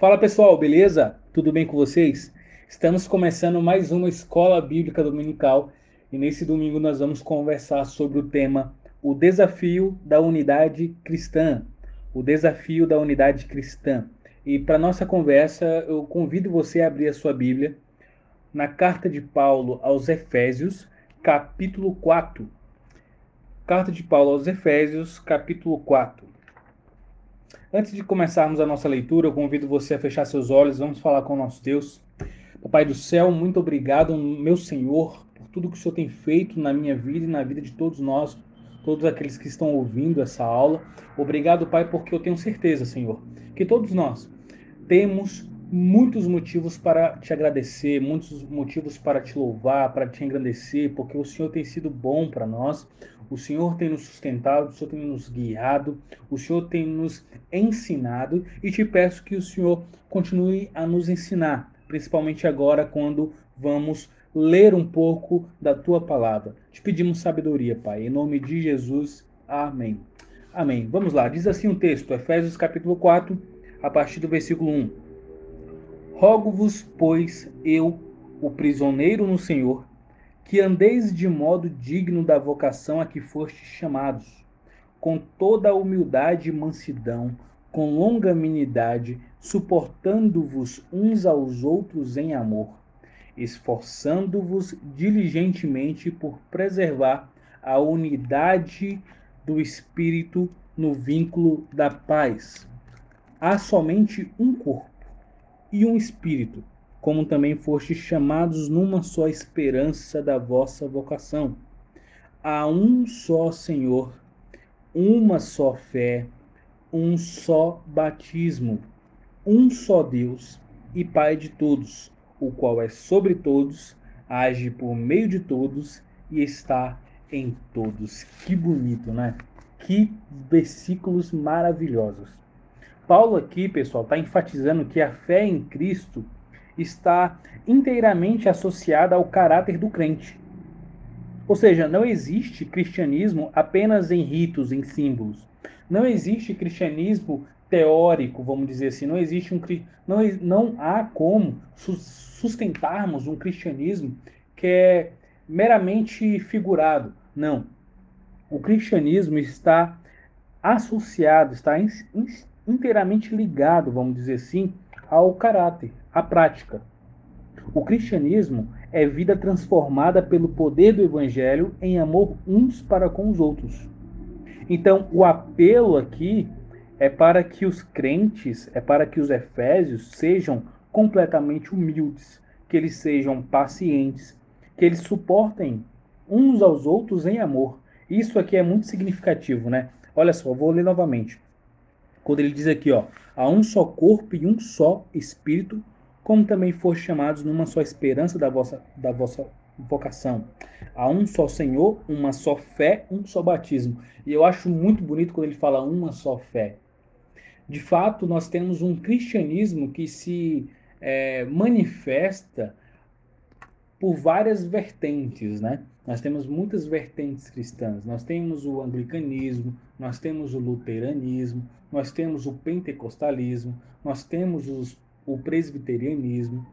Fala pessoal, beleza? Tudo bem com vocês? Estamos começando mais uma escola bíblica dominical e nesse domingo nós vamos conversar sobre o tema O desafio da unidade cristã. O desafio da unidade cristã. E para nossa conversa, eu convido você a abrir a sua Bíblia na carta de Paulo aos Efésios, capítulo 4. Carta de Paulo aos Efésios, capítulo 4. Antes de começarmos a nossa leitura, eu convido você a fechar seus olhos, vamos falar com o nosso Deus. Papai do céu, muito obrigado, meu Senhor, por tudo que o Senhor tem feito na minha vida e na vida de todos nós, todos aqueles que estão ouvindo essa aula. Obrigado, Pai, porque eu tenho certeza, Senhor, que todos nós temos muitos motivos para te agradecer, muitos motivos para te louvar, para te engrandecer, porque o Senhor tem sido bom para nós, o Senhor tem nos sustentado, o Senhor tem nos guiado, o Senhor tem nos ensinado e te peço que o Senhor continue a nos ensinar, principalmente agora quando vamos ler um pouco da tua palavra. Te pedimos sabedoria, Pai, em nome de Jesus. Amém. Amém. Vamos lá, diz assim o texto, Efésios capítulo 4, a partir do versículo 1. Rogo-vos, pois, eu, o prisioneiro no Senhor, que andeis de modo digno da vocação a que fostes chamados, com toda a humildade e mansidão, com longanimidade, suportando-vos uns aos outros em amor, esforçando-vos diligentemente por preservar a unidade do Espírito no vínculo da paz. Há somente um corpo e um Espírito como também fostes chamados numa só esperança da vossa vocação. Há um só Senhor, uma só fé, um só batismo, um só Deus e Pai de todos, o qual é sobre todos, age por meio de todos e está em todos. Que bonito, né? Que versículos maravilhosos. Paulo aqui, pessoal, está enfatizando que a fé em Cristo está inteiramente associada ao caráter do crente. Ou seja, não existe cristianismo apenas em ritos, em símbolos. Não existe cristianismo teórico, vamos dizer assim. Não existe um não, não há como sustentarmos um cristianismo que é meramente figurado. Não. O cristianismo está associado, está inteiramente ligado, vamos dizer assim, ao caráter, à prática. O cristianismo é vida transformada pelo poder do evangelho em amor uns para com os outros. Então, o apelo aqui é para que os crentes, é para que os efésios sejam completamente humildes, que eles sejam pacientes, que eles suportem uns aos outros em amor. Isso aqui é muito significativo, né? Olha só, vou ler novamente. Quando ele diz aqui, ó, há um só corpo e um só espírito, como também for chamados numa só esperança da vossa, da vossa vocação. Há um só Senhor, uma só fé, um só batismo. E eu acho muito bonito quando ele fala uma só fé. De fato, nós temos um cristianismo que se é, manifesta por várias vertentes, né? Nós temos muitas vertentes cristãs. Nós temos o anglicanismo, nós temos o luteranismo, nós temos o pentecostalismo, nós temos os, o presbiterianismo.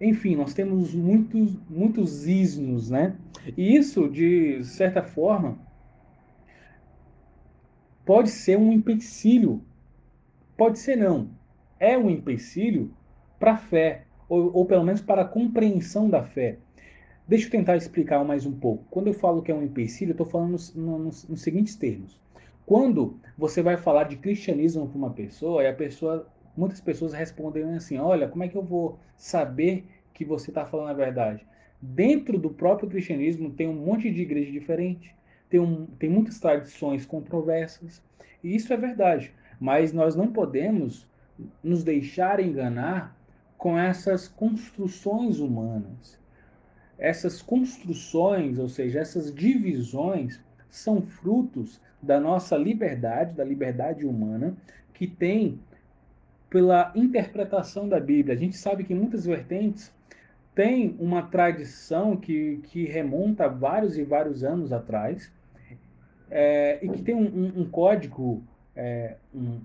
Enfim, nós temos muitos, muitos ismos, né? E isso, de certa forma, pode ser um empecilho. Pode ser não. É um empecilho para a fé, ou, ou pelo menos para a compreensão da fé. Deixa eu tentar explicar mais um pouco. Quando eu falo que é um empecilho, eu estou falando nos, nos, nos, seguintes termos. Quando você vai falar de cristianismo para uma pessoa, e a pessoa, muitas pessoas respondem assim: Olha, como é que eu vou saber que você está falando a verdade? Dentro do próprio cristianismo tem um monte de igreja diferente, tem, um, tem muitas tradições controversas, e isso é verdade. Mas nós não podemos nos deixar enganar com essas construções humanas. Essas construções, ou seja, essas divisões, são frutos da nossa liberdade, da liberdade humana, que tem pela interpretação da Bíblia. A gente sabe que muitas vertentes têm uma tradição que, que remonta a vários e vários anos atrás, é, e que tem um, um, um código, é, um,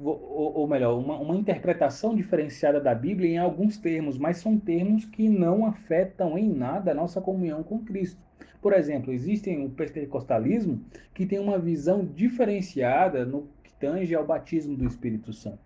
ou, ou melhor, uma, uma interpretação diferenciada da Bíblia em alguns termos, mas são termos que não afetam em nada a nossa comunhão com Cristo. Por exemplo, existe o pentecostalismo que tem uma visão diferenciada no que tange ao batismo do Espírito Santo.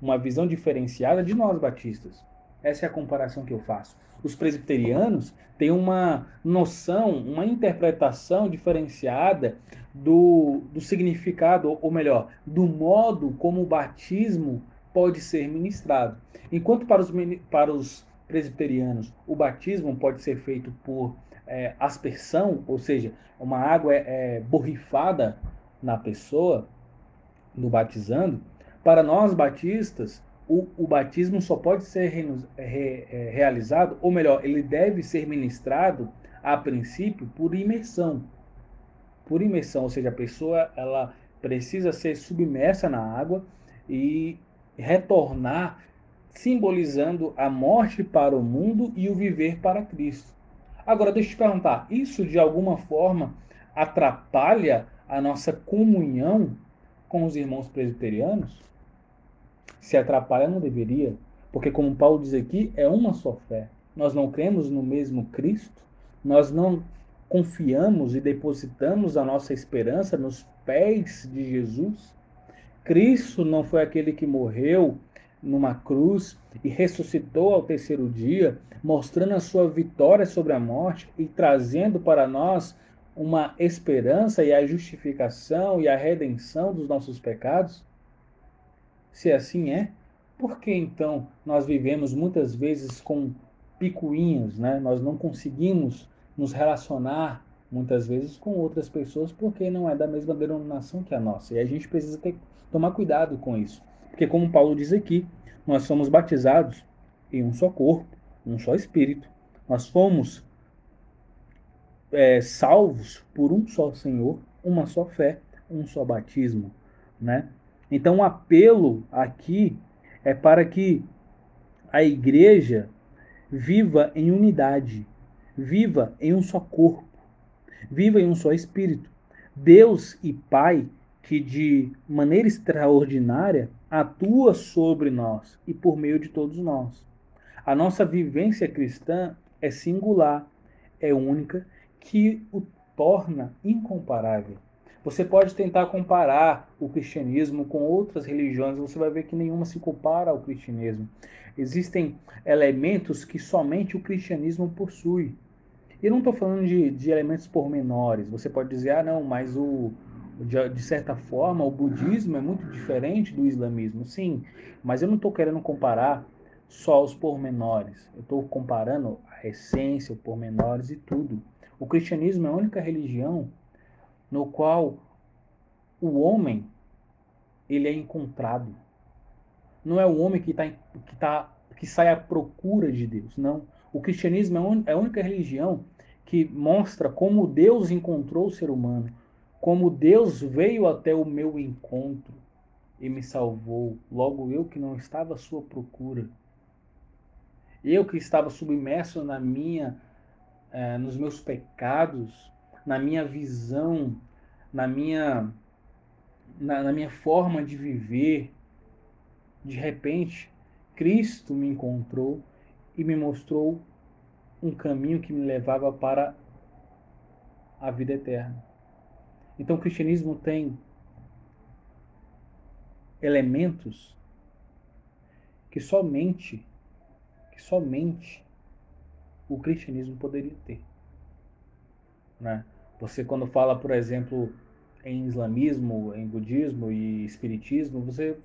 Uma visão diferenciada de nós batistas. Essa é a comparação que eu faço. Os presbiterianos têm uma noção, uma interpretação diferenciada do, do significado, ou melhor, do modo como o batismo pode ser ministrado. Enquanto para os, para os presbiterianos o batismo pode ser feito por é, aspersão, ou seja, uma água é, é, borrifada na pessoa, no batizando, para nós batistas, o, o batismo só pode ser re, re, é, realizado, ou melhor, ele deve ser ministrado a princípio por imersão. Por imersão, ou seja, a pessoa ela precisa ser submersa na água e retornar simbolizando a morte para o mundo e o viver para Cristo. Agora, deixa eu te perguntar: isso de alguma forma atrapalha a nossa comunhão com os irmãos presbiterianos? Se atrapalha, não deveria, porque, como Paulo diz aqui, é uma só fé. Nós não cremos no mesmo Cristo, nós não confiamos e depositamos a nossa esperança nos pés de Jesus. Cristo não foi aquele que morreu numa cruz e ressuscitou ao terceiro dia, mostrando a sua vitória sobre a morte e trazendo para nós uma esperança e a justificação e a redenção dos nossos pecados? Se assim é, por que então nós vivemos muitas vezes com picuinhos, né? Nós não conseguimos nos relacionar muitas vezes com outras pessoas porque não é da mesma denominação que a nossa. E a gente precisa ter, tomar cuidado com isso. Porque, como Paulo diz aqui, nós somos batizados em um só corpo, um só espírito. Nós fomos é, salvos por um só Senhor, uma só fé, um só batismo, né? Então, o apelo aqui é para que a igreja viva em unidade, viva em um só corpo, viva em um só espírito. Deus e Pai que de maneira extraordinária atua sobre nós e por meio de todos nós. A nossa vivência cristã é singular, é única, que o torna incomparável. Você pode tentar comparar o cristianismo com outras religiões, você vai ver que nenhuma se compara ao cristianismo. Existem elementos que somente o cristianismo possui. E não estou falando de, de elementos pormenores. Você pode dizer, ah, não, mas o, de, de, certa forma, o budismo é muito diferente do islamismo, sim, mas eu não estou querendo comparar só os pormenores, eu estou comparando a essência, os pormenores e tudo. O cristianismo é a única religião no qual o homem ele é encontrado. Não é o homem que, tá, que, tá, que sai à procura de Deus, não. O cristianismo é, é a única religião que mostra como Deus encontrou o ser humano, como Deus veio até o meu encontro e me salvou, logo eu que não estava à sua procura. Eu que estava submerso na minha, eh, nos meus pecados, na minha visão, na minha, na, na minha forma de viver, de repente, Cristo me encontrou e me mostrou um caminho que me levava para a vida eterna. Então o cristianismo tem elementos que somente que somente o cristianismo poderia ter. Né? Você quando fala, por exemplo, em islamismo, em budismo e espiritismo, você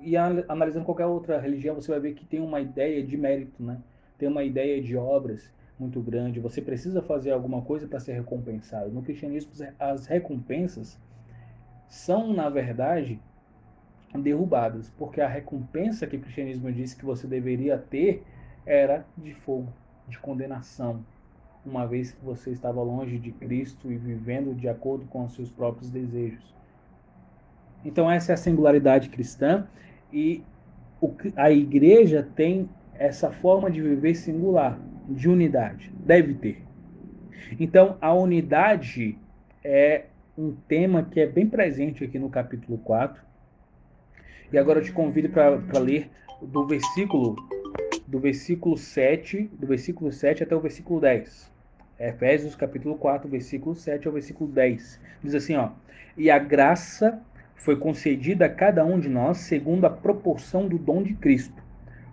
e analisando qualquer outra religião, você vai ver que tem uma ideia de mérito, né? Tem uma ideia de obras, muito grande, você precisa fazer alguma coisa para ser recompensado. No cristianismo, as recompensas são, na verdade, derrubadas, porque a recompensa que o cristianismo disse que você deveria ter era de fogo, de condenação, uma vez que você estava longe de Cristo e vivendo de acordo com os seus próprios desejos. Então, essa é a singularidade cristã e a igreja tem essa forma de viver singular de unidade. Deve ter. Então, a unidade é um tema que é bem presente aqui no capítulo 4. E agora eu te convido para ler do versículo do versículo 7, do versículo 7 até o versículo 10. Efésios capítulo 4, versículo 7 ao versículo 10. Diz assim, ó: "E a graça foi concedida a cada um de nós segundo a proporção do dom de Cristo.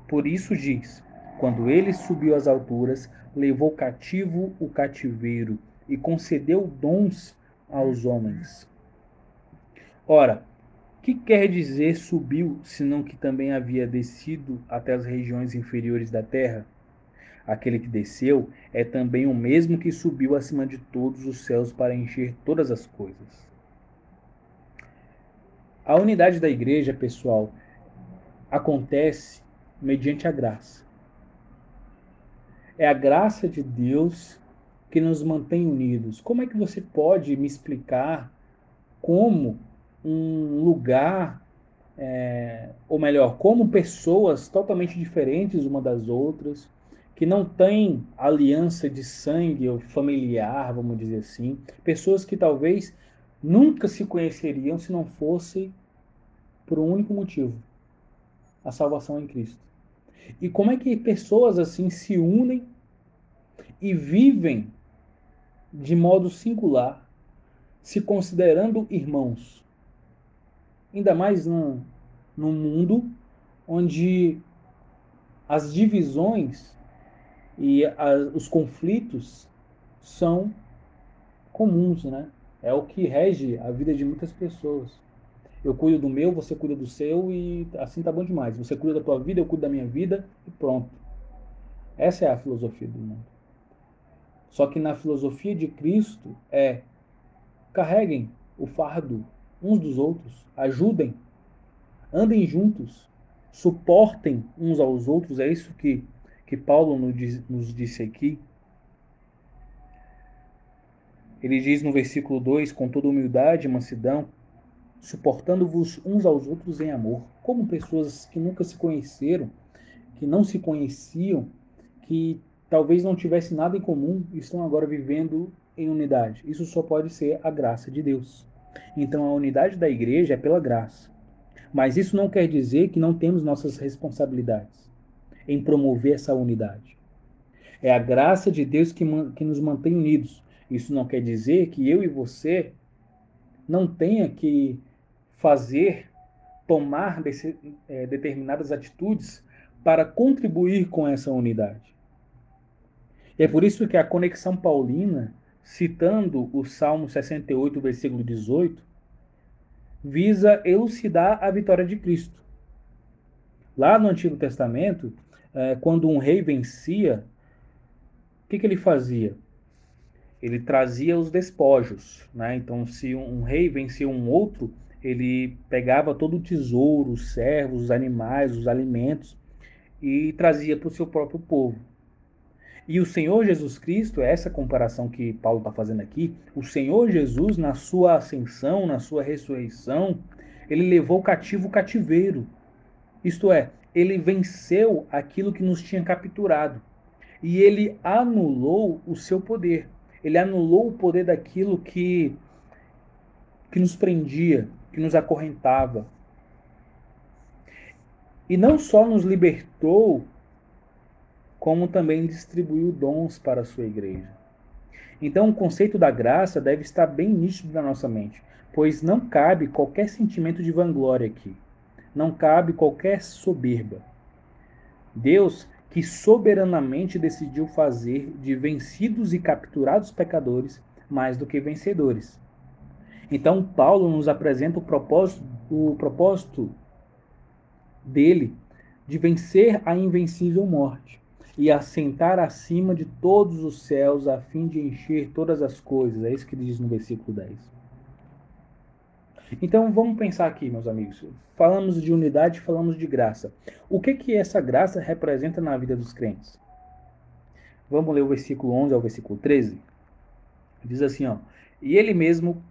Por isso diz: quando ele subiu às alturas, levou cativo o cativeiro e concedeu dons aos homens. Ora, que quer dizer subiu, senão que também havia descido até as regiões inferiores da terra? Aquele que desceu é também o mesmo que subiu acima de todos os céus para encher todas as coisas. A unidade da igreja, pessoal, acontece mediante a graça. É a graça de Deus que nos mantém unidos. Como é que você pode me explicar como um lugar, é, ou melhor, como pessoas totalmente diferentes uma das outras, que não têm aliança de sangue ou familiar, vamos dizer assim, pessoas que talvez nunca se conheceriam se não fosse por um único motivo: a salvação em Cristo. E como é que pessoas assim se unem e vivem de modo singular, se considerando irmãos? Ainda mais num, num mundo onde as divisões e as, os conflitos são comuns, né? É o que rege a vida de muitas pessoas. Eu cuido do meu, você cuida do seu e assim tá bom demais. Você cuida da tua vida, eu cuido da minha vida e pronto. Essa é a filosofia do mundo. Só que na filosofia de Cristo é carreguem o fardo uns dos outros, ajudem, andem juntos, suportem uns aos outros. É isso que, que Paulo nos disse aqui. Ele diz no versículo 2: com toda humildade e mansidão, suportando-vos uns aos outros em amor, como pessoas que nunca se conheceram, que não se conheciam, que talvez não tivessem nada em comum estão agora vivendo em unidade. Isso só pode ser a graça de Deus. Então a unidade da igreja é pela graça. Mas isso não quer dizer que não temos nossas responsabilidades em promover essa unidade. É a graça de Deus que, que nos mantém unidos. Isso não quer dizer que eu e você não tenha que fazer, tomar desse, é, determinadas atitudes para contribuir com essa unidade. E é por isso que a conexão paulina, citando o Salmo 68, versículo 18, visa elucidar a vitória de Cristo. Lá no Antigo Testamento, é, quando um rei vencia, o que, que ele fazia? Ele trazia os despojos. Né? Então, se um rei vencia um outro, ele pegava todo o tesouro, os servos, os animais, os alimentos e trazia para o seu próprio povo. E o Senhor Jesus Cristo, essa comparação que Paulo está fazendo aqui, o Senhor Jesus, na sua ascensão, na sua ressurreição, ele levou cativo o cativeiro. Isto é, ele venceu aquilo que nos tinha capturado. E ele anulou o seu poder. Ele anulou o poder daquilo que, que nos prendia, que nos acorrentava. E não só nos libertou, como também distribuiu dons para a sua igreja. Então, o conceito da graça deve estar bem nítido na nossa mente, pois não cabe qualquer sentimento de vanglória aqui. Não cabe qualquer soberba. Deus, que soberanamente decidiu fazer de vencidos e capturados pecadores mais do que vencedores. Então, Paulo nos apresenta o propósito, o propósito dele de vencer a invencível morte e assentar acima de todos os céus a fim de encher todas as coisas. É isso que ele diz no versículo 10. Então vamos pensar aqui, meus amigos. Falamos de unidade, falamos de graça. O que que essa graça representa na vida dos crentes? Vamos ler o versículo 11 ao versículo 13. Diz assim, ó: e ele mesmo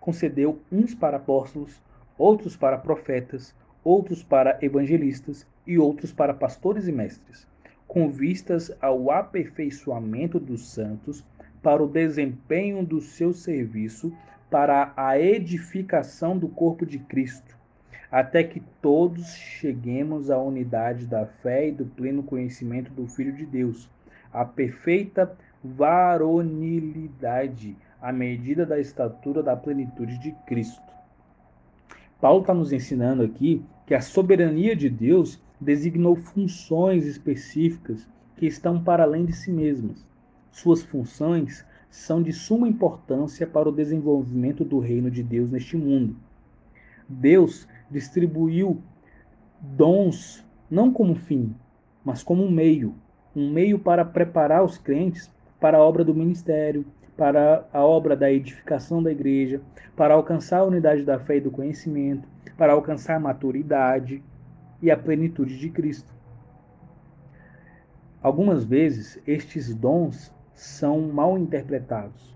concedeu uns para apóstolos, outros para profetas, outros para evangelistas e outros para pastores e mestres, com vistas ao aperfeiçoamento dos santos, para o desempenho do seu serviço, para a edificação do corpo de Cristo, até que todos cheguemos à unidade da fé e do pleno conhecimento do Filho de Deus, a perfeita varonilidade, à medida da estatura da plenitude de Cristo. Paulo está nos ensinando aqui que a soberania de Deus designou funções específicas que estão para além de si mesmas. Suas funções são de suma importância para o desenvolvimento do reino de Deus neste mundo. Deus distribuiu dons não como fim, mas como um meio, um meio para preparar os crentes para a obra do ministério, para a obra da edificação da igreja, para alcançar a unidade da fé e do conhecimento, para alcançar a maturidade e a plenitude de Cristo. Algumas vezes estes dons são mal interpretados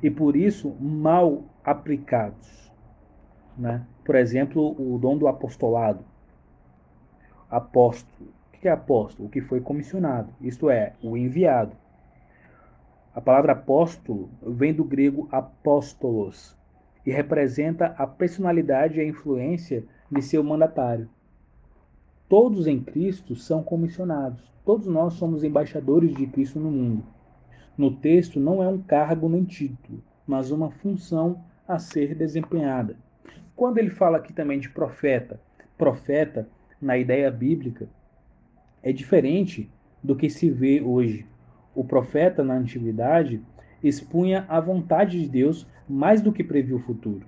e por isso mal aplicados. Né? Por exemplo, o dom do apostolado. Apóstolo. O que é apóstolo? O que foi comissionado, isto é, o enviado. A palavra apóstolo vem do grego apóstolos e representa a personalidade e a influência de seu mandatário. Todos em Cristo são comissionados. Todos nós somos embaixadores de Cristo no mundo. No texto não é um cargo nem título, mas uma função a ser desempenhada. Quando ele fala aqui também de profeta, profeta, na ideia bíblica, é diferente do que se vê hoje o profeta na antiguidade expunha a vontade de Deus mais do que previu o futuro.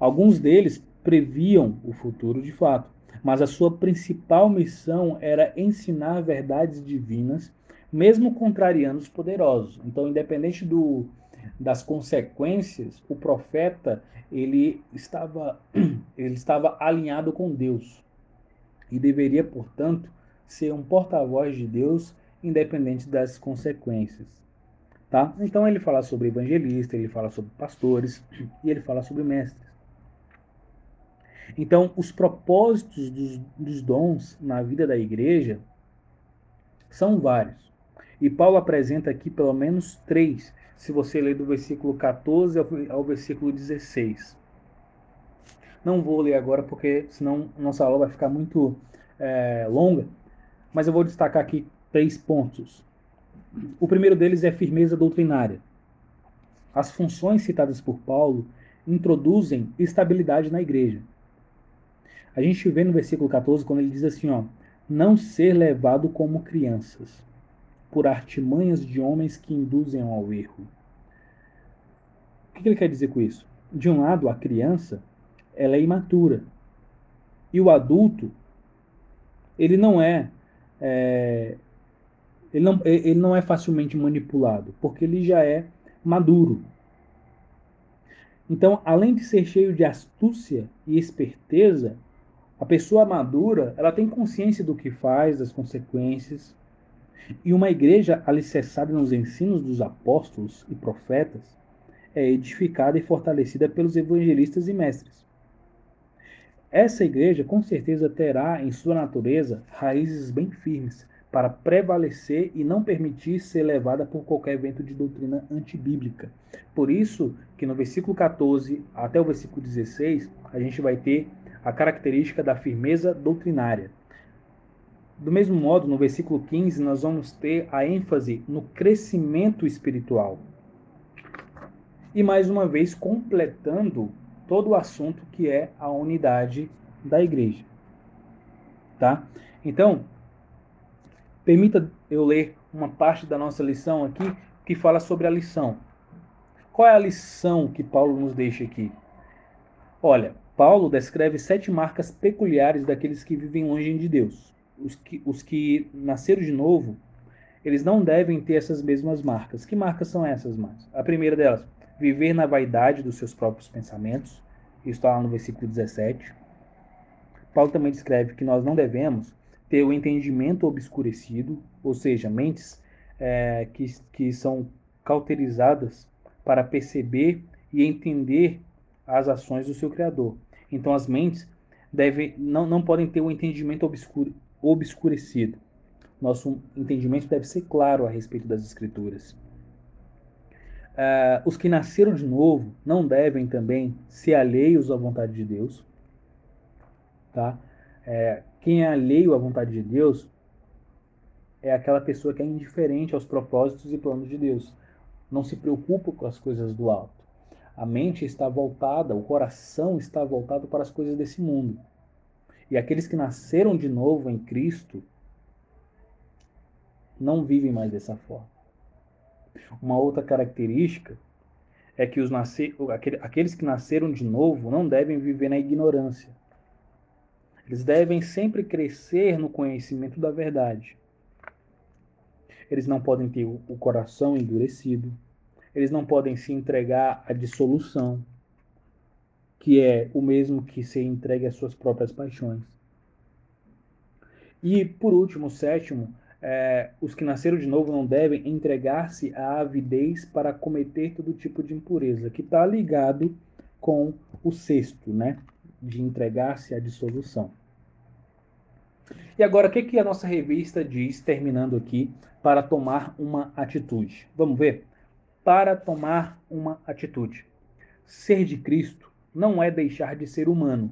Alguns deles previam o futuro de fato, mas a sua principal missão era ensinar verdades divinas, mesmo contrariando os poderosos. Então, independente do, das consequências, o profeta ele estava ele estava alinhado com Deus e deveria, portanto, ser um porta-voz de Deus independente das consequências. Tá? Então ele fala sobre evangelista, ele fala sobre pastores e ele fala sobre mestres. Então, os propósitos dos, dos dons na vida da igreja são vários. E Paulo apresenta aqui pelo menos três, se você ler do versículo 14 ao versículo 16. Não vou ler agora porque senão nossa aula vai ficar muito é, longa, mas eu vou destacar aqui três pontos. O primeiro deles é firmeza doutrinária. As funções citadas por Paulo introduzem estabilidade na igreja. A gente vê no versículo 14 quando ele diz assim, ó, não ser levado como crianças, por artimanhas de homens que induzem ao erro. O que ele quer dizer com isso? De um lado, a criança, ela é imatura. E o adulto, ele não é, é ele não, ele não é facilmente manipulado, porque ele já é maduro. Então, além de ser cheio de astúcia e esperteza, a pessoa madura, ela tem consciência do que faz, das consequências. E uma igreja alicerçada nos ensinos dos apóstolos e profetas é edificada e fortalecida pelos evangelistas e mestres. Essa igreja com certeza terá em sua natureza raízes bem firmes, para prevalecer e não permitir ser levada por qualquer vento de doutrina antibíblica. Por isso que no versículo 14 até o versículo 16, a gente vai ter a característica da firmeza doutrinária. Do mesmo modo, no versículo 15, nós vamos ter a ênfase no crescimento espiritual. E mais uma vez completando todo o assunto que é a unidade da igreja. Tá? Então, Permita eu ler uma parte da nossa lição aqui que fala sobre a lição. Qual é a lição que Paulo nos deixa aqui? Olha, Paulo descreve sete marcas peculiares daqueles que vivem longe de Deus. Os que, os que nasceram de novo, eles não devem ter essas mesmas marcas. Que marcas são essas, mais? A primeira delas, viver na vaidade dos seus próprios pensamentos. Isso está lá no versículo 17. Paulo também descreve que nós não devemos ter o entendimento obscurecido, ou seja, mentes é, que, que são cauterizadas para perceber e entender as ações do seu Criador. Então, as mentes devem, não, não podem ter o um entendimento obscure, obscurecido. Nosso entendimento deve ser claro a respeito das Escrituras. Uh, os que nasceram de novo não devem também ser alheios à vontade de Deus. Tá? É, quem é alheio à vontade de Deus é aquela pessoa que é indiferente aos propósitos e planos de Deus. Não se preocupa com as coisas do alto. A mente está voltada, o coração está voltado para as coisas desse mundo. E aqueles que nasceram de novo em Cristo não vivem mais dessa forma. Uma outra característica é que os aqueles que nasceram de novo não devem viver na ignorância. Eles devem sempre crescer no conhecimento da verdade. Eles não podem ter o coração endurecido. Eles não podem se entregar à dissolução, que é o mesmo que se entregue às suas próprias paixões. E, por último, sétimo, é, os que nasceram de novo não devem entregar-se à avidez para cometer todo tipo de impureza, que está ligado com o sexto, né? De entregar-se à dissolução. E agora, o que, que a nossa revista diz, terminando aqui, para tomar uma atitude? Vamos ver? Para tomar uma atitude. Ser de Cristo não é deixar de ser humano.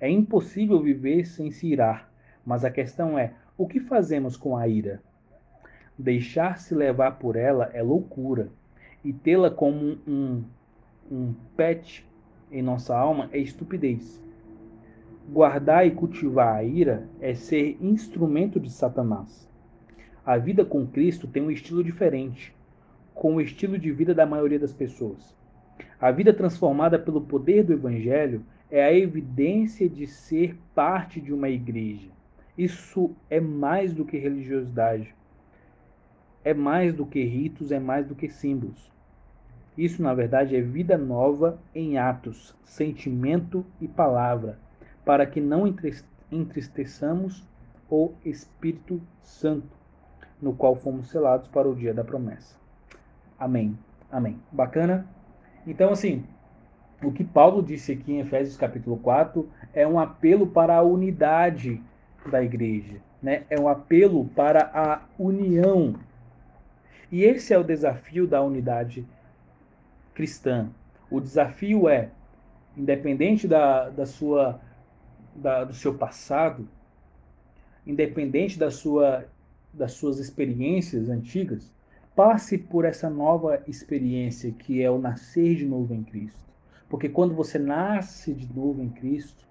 É impossível viver sem se irar, mas a questão é o que fazemos com a ira? Deixar-se levar por ela é loucura, e tê-la como um, um pet em nossa alma é estupidez. Guardar e cultivar a ira é ser instrumento de Satanás. A vida com Cristo tem um estilo diferente, com o estilo de vida da maioria das pessoas. A vida transformada pelo poder do Evangelho é a evidência de ser parte de uma igreja isso é mais do que religiosidade. É mais do que ritos, é mais do que símbolos. Isso, na verdade, é vida nova em atos, sentimento e palavra, para que não entristeçamos o Espírito Santo, no qual fomos selados para o dia da promessa. Amém. Amém. Bacana? Então, assim, o que Paulo disse aqui em Efésios capítulo 4 é um apelo para a unidade da igreja, né? É um apelo para a união. E esse é o desafio da unidade cristã. O desafio é, independente da, da sua, da, do seu passado, independente da sua, das suas experiências antigas, passe por essa nova experiência que é o nascer de novo em Cristo. Porque quando você nasce de novo em Cristo,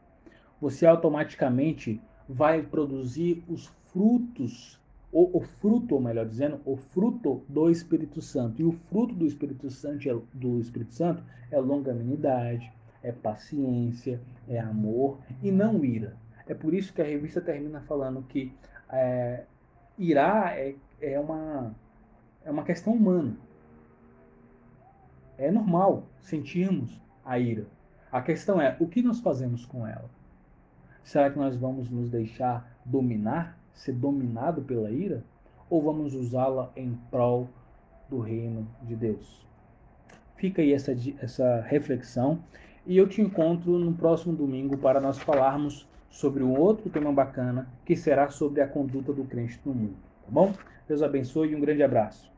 você automaticamente vai produzir os frutos, ou o fruto, ou melhor dizendo, o fruto do Espírito Santo. E o fruto do Espírito Santo é, do Espírito Santo é longanimidade, é paciência, é amor e não ira. É por isso que a revista termina falando que é, irá é, é, uma, é uma questão humana. É normal sentirmos a ira. A questão é o que nós fazemos com ela. Será que nós vamos nos deixar dominar, ser dominado pela ira? Ou vamos usá-la em prol do reino de Deus? Fica aí essa, essa reflexão e eu te encontro no próximo domingo para nós falarmos sobre um outro tema bacana que será sobre a conduta do crente no mundo. Tá bom? Deus abençoe e um grande abraço.